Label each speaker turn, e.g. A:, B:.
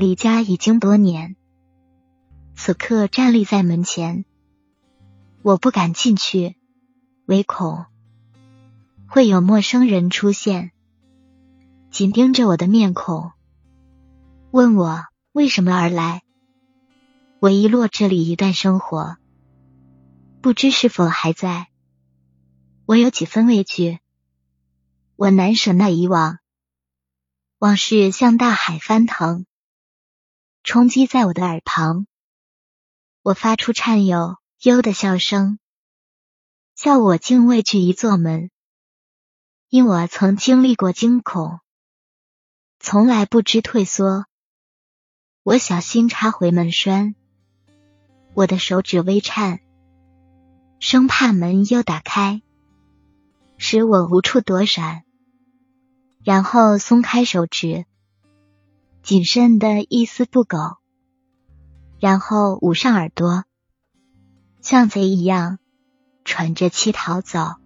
A: 离家已经多年，此刻站立在门前，我不敢进去，唯恐会有陌生人出现，紧盯着我的面孔，问我为什么而来。我遗落这里一段生活，不知是否还在。我有几分畏惧，我难舍那以往，往事像大海翻腾。冲击在我的耳旁，我发出颤悠悠的笑声，笑我竟畏惧一座门，因我曾经历过惊恐，从来不知退缩。我小心插回门栓，我的手指微颤，生怕门又打开，使我无处躲闪，然后松开手指。谨慎的一丝不苟，然后捂上耳朵，像贼一样喘着气逃走。